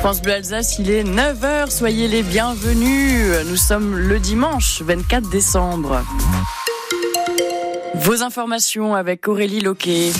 France Bleu Alsace, il est 9h, soyez les bienvenus. Nous sommes le dimanche 24 décembre. Vos informations avec Aurélie Loquet.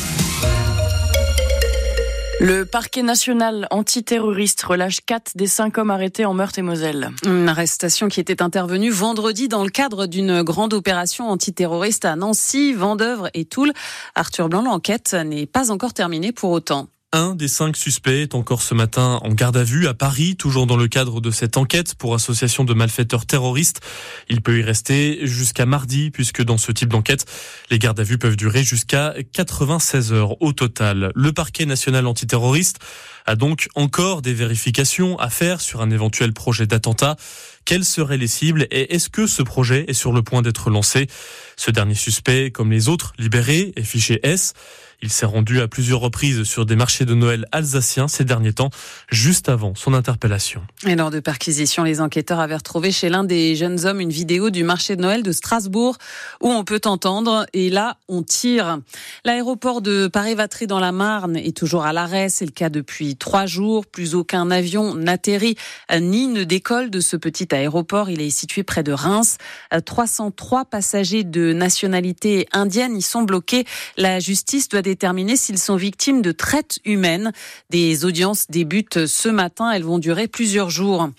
Le parquet national antiterroriste relâche 4 des 5 hommes arrêtés en Meurthe-et-Moselle. Une arrestation qui était intervenue vendredi dans le cadre d'une grande opération antiterroriste à Nancy, Vendœuvre et Toul. Arthur Blanc, l'enquête n'est pas encore terminée pour autant. Un des cinq suspects est encore ce matin en garde à vue à Paris, toujours dans le cadre de cette enquête pour association de malfaiteurs terroristes. Il peut y rester jusqu'à mardi, puisque dans ce type d'enquête, les gardes à vue peuvent durer jusqu'à 96 heures au total. Le parquet national antiterroriste a donc encore des vérifications à faire sur un éventuel projet d'attentat. Quelles seraient les cibles et est-ce que ce projet est sur le point d'être lancé? Ce dernier suspect, comme les autres libérés, est fiché S. Il s'est rendu à plusieurs reprises sur des marchés de Noël alsaciens ces derniers temps, juste avant son interpellation. Et lors de perquisitions, les enquêteurs avaient retrouvé chez l'un des jeunes hommes une vidéo du marché de Noël de Strasbourg où on peut entendre et là on tire. L'aéroport de Paris-Vatry dans la Marne est toujours à l'arrêt. C'est le cas depuis trois jours. Plus aucun avion n'atterrit ni ne décolle de ce petit aéroport. Il est situé près de Reims. 303 passagers de nationalité indienne y sont bloqués. La justice doit déterminer s'ils sont victimes de traite humaine. Des audiences débutent ce matin. Elles vont durer plusieurs jours.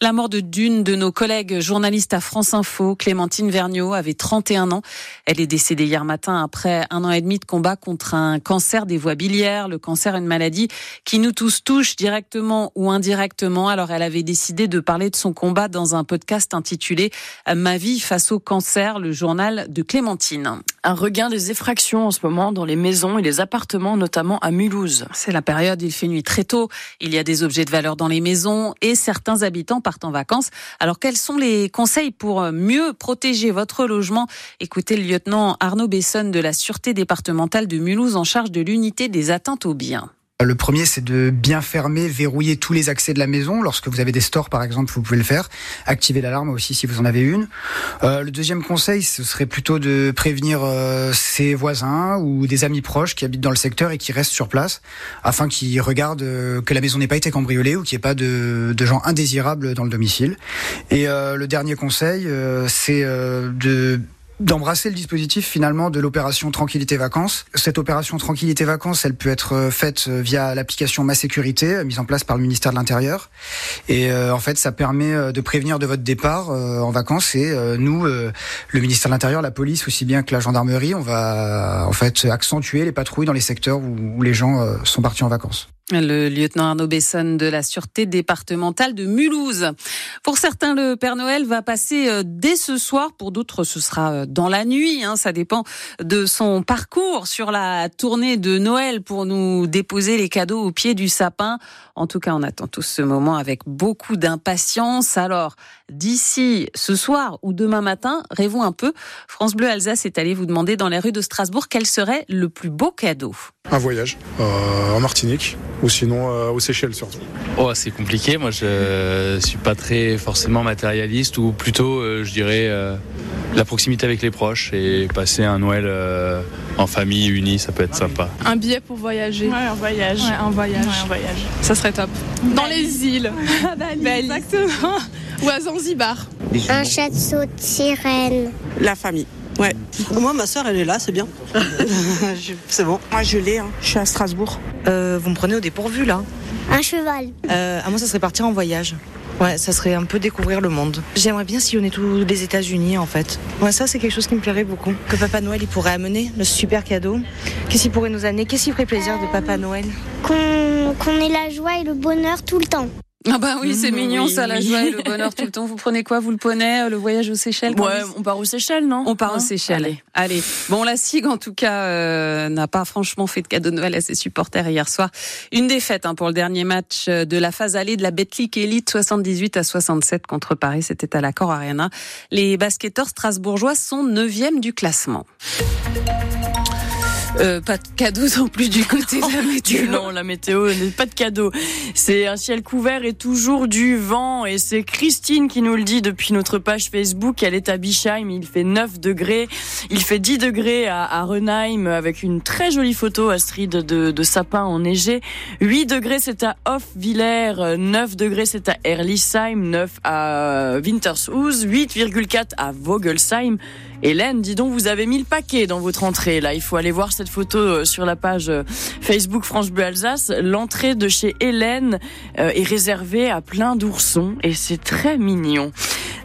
La mort de d'une de nos collègues journalistes à France Info, Clémentine Vergniaud, avait 31 ans. Elle est décédée hier matin après un an et demi de combat contre un cancer des voies biliaires. Le cancer est une maladie qui nous tous touche directement ou indirectement. Alors elle avait décidé de parler de son combat dans un podcast intitulé Ma vie face au cancer, le journal de Clémentine. Un regain des effractions en ce moment dans les maisons et les appartements, notamment à Mulhouse. C'est la période, il fait nuit très tôt, il y a des objets de valeur dans les maisons et certains habitants partent en vacances. Alors quels sont les conseils pour mieux protéger votre logement? Écoutez le lieutenant Arnaud Besson de la Sûreté départementale de Mulhouse en charge de l'unité des atteintes aux biens. Le premier, c'est de bien fermer, verrouiller tous les accès de la maison. Lorsque vous avez des stores, par exemple, vous pouvez le faire. Activer l'alarme aussi si vous en avez une. Euh, le deuxième conseil, ce serait plutôt de prévenir euh, ses voisins ou des amis proches qui habitent dans le secteur et qui restent sur place, afin qu'ils regardent euh, que la maison n'ait pas été cambriolée ou qu'il n'y ait pas de, de, gens indésirables dans le domicile. Et euh, le dernier conseil, euh, c'est de d'embrasser le dispositif finalement de l'opération Tranquillité Vacances. Cette opération Tranquillité Vacances, elle peut être euh, faite euh, via l'application Ma Sécurité, euh, mise en place par le ministère de l'Intérieur. Et en fait, ça permet de prévenir de votre départ en vacances. Et nous, le ministère de l'Intérieur, la police, aussi bien que la gendarmerie, on va en fait accentuer les patrouilles dans les secteurs où les gens sont partis en vacances. Le lieutenant Arnaud Besson de la Sûreté départementale de Mulhouse. Pour certains, le Père Noël va passer euh, dès ce soir. Pour d'autres, ce sera euh, dans la nuit. Hein. Ça dépend de son parcours sur la tournée de Noël pour nous déposer les cadeaux au pied du sapin. En tout cas, on attend tous ce moment avec beaucoup d'impatience. Alors, d'ici ce soir ou demain matin, rêvons un peu. France Bleu Alsace est allé vous demander dans les rues de Strasbourg quel serait le plus beau cadeau. Un voyage euh, en Martinique ou sinon euh, aux Seychelles surtout. Oh, c'est compliqué. Moi, je suis pas très forcément matérialiste ou plutôt, euh, je dirais, euh, la proximité avec les proches et passer un Noël euh, en famille unie, ça peut être sympa. Un billet pour voyager. Ouais, un voyage. Ouais, un voyage. Ouais, un voyage. Ça serait top. Dans les îles. Bali, Exactement. Ou à Zanzibar. Un château de sirène. La famille. Ouais. Moi, ma soeur, elle est là, c'est bien. c'est bon. Moi, je l'ai. Hein. Je suis à Strasbourg. Euh, vous me prenez au dépourvu, là. Un cheval. Euh, à moi, ça serait partir en voyage. Ouais, ça serait un peu découvrir le monde. J'aimerais bien sillonner tous les États-Unis, en fait. Ouais, ça, c'est quelque chose qui me plairait beaucoup. Que Papa Noël, il pourrait amener, le super cadeau. Qu'est-ce qu'il pourrait nous amener? Qu'est-ce qui ferait plaisir de Papa Noël? Qu'on qu'on ait la joie et le bonheur tout le temps. Ah bah oui, c'est Mmh, mignon oui. ça, la joie et le bonheur tout le temps. Vous prenez quoi Vous le poney, euh, le voyage aux Seychelles Ouais, on part aux Seychelles, non On part aux Seychelles. Allez. Allez. Bon, la SIG, en tout cas, euh, n'a pas franchement fait de cadeau de Noël à ses supporters hier soir. Une défaite hein, pour le dernier match euh, de la phase allée de la Betclic Elite 78 à 67 contre Paris. C'était à la Cor Arena. Les basketteurs strasbourgeois sont neuvième du classement. Euh, pas de cadeau non plus du côté de la météo. Non, la météo n'est pas de cadeau. C'est un ciel couvert et toujours du vent. Et c'est Christine qui nous le dit depuis notre page Facebook. Elle est à Bischheim. Il fait 9 degrés. Il fait 10 degrés à, à Renheim avec une très jolie photo, Astrid, de, de sapin enneigé. 8 degrés, c'est à Hoffwiller. 9 degrés, c'est à Erlisheim. 9 à Wintershus. 8,4 à Vogelsheim. Hélène, dis donc, vous avez mis le paquet dans votre entrée. Là, il faut aller voir cette photo euh, sur la page euh, Facebook France Bleu Alsace. L'entrée de chez Hélène euh, est réservée à plein d'oursons et c'est très mignon.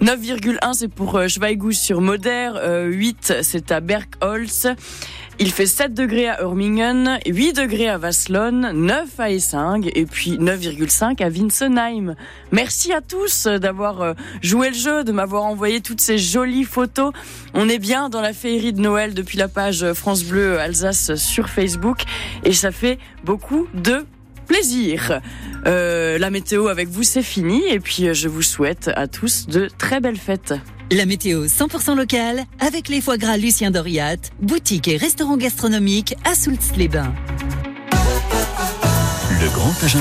9,1 c'est pour Schweigous sur Moder, 8 c'est à Bergholz. Il fait 7 degrés à Urmingen, 8 degrés à Vaslon, 9 à Essing et puis 9,5 à Winsenheim. Merci à tous d'avoir joué le jeu, de m'avoir envoyé toutes ces jolies photos. On est bien dans la féerie de Noël depuis la page France Bleu Alsace sur Facebook et ça fait beaucoup de plaisir. Euh, la météo avec vous, c'est fini. Et puis, je vous souhaite à tous de très belles fêtes. La météo 100% locale avec les foie gras Lucien Doriat, boutique et restaurant gastronomique à Soultz-les-Bains. Le grand agenda.